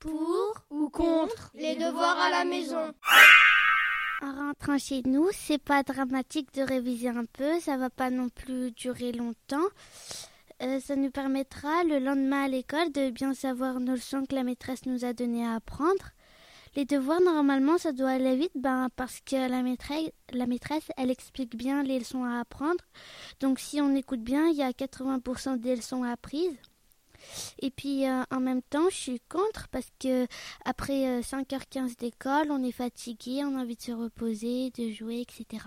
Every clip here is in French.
Pour ou contre les devoirs à la maison En rentrant chez nous, c'est pas dramatique de réviser un peu, ça va pas non plus durer longtemps. Euh, ça nous permettra le lendemain à l'école de bien savoir nos leçons que la maîtresse nous a données à apprendre. Les devoirs, normalement, ça doit aller vite ben, parce que la maîtresse, la maîtresse, elle explique bien les leçons à apprendre. Donc si on écoute bien, il y a 80% des leçons apprises. Et puis euh, en même temps, je suis contre parce que après 5h15 euh, d'école, on est fatigué, on a envie de se reposer, de jouer, etc.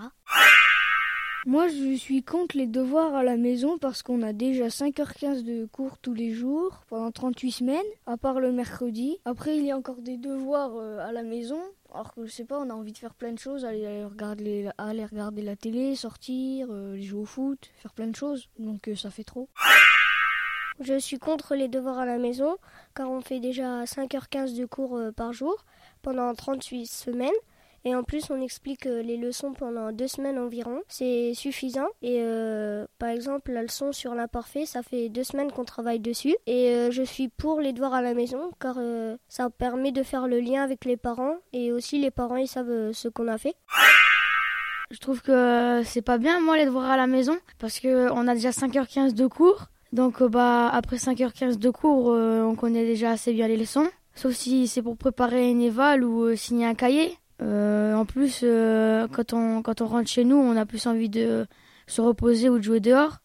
Moi, je suis contre les devoirs à la maison parce qu'on a déjà 5h15 de cours tous les jours pendant 38 semaines, à part le mercredi. Après, il y a encore des devoirs euh, à la maison. Alors que je sais pas, on a envie de faire plein de choses, aller regarder, aller regarder la télé, sortir, jouer au foot, faire plein de choses. Donc ça fait trop. Je suis contre les devoirs à la maison car on fait déjà 5h15 de cours euh, par jour pendant 38 semaines. Et en plus, on explique euh, les leçons pendant deux semaines environ. C'est suffisant. Et euh, par exemple, la leçon sur l'imparfait, ça fait deux semaines qu'on travaille dessus. Et je suis pour les devoirs à la maison car ça permet de faire le lien avec les parents. Et aussi, les parents, ils savent ce qu'on a fait. Je trouve que c'est pas bien, moi, les devoirs à la maison parce qu'on a déjà 5h15 de cours. Donc euh, bah après 5h15 de cours, euh, on connaît déjà assez bien les leçons. Sauf si c'est pour préparer une éval ou euh, signer un cahier. en plus, quand, on, quand on rentre chez nous, on a plus envie de se reposer ou de jouer dehors.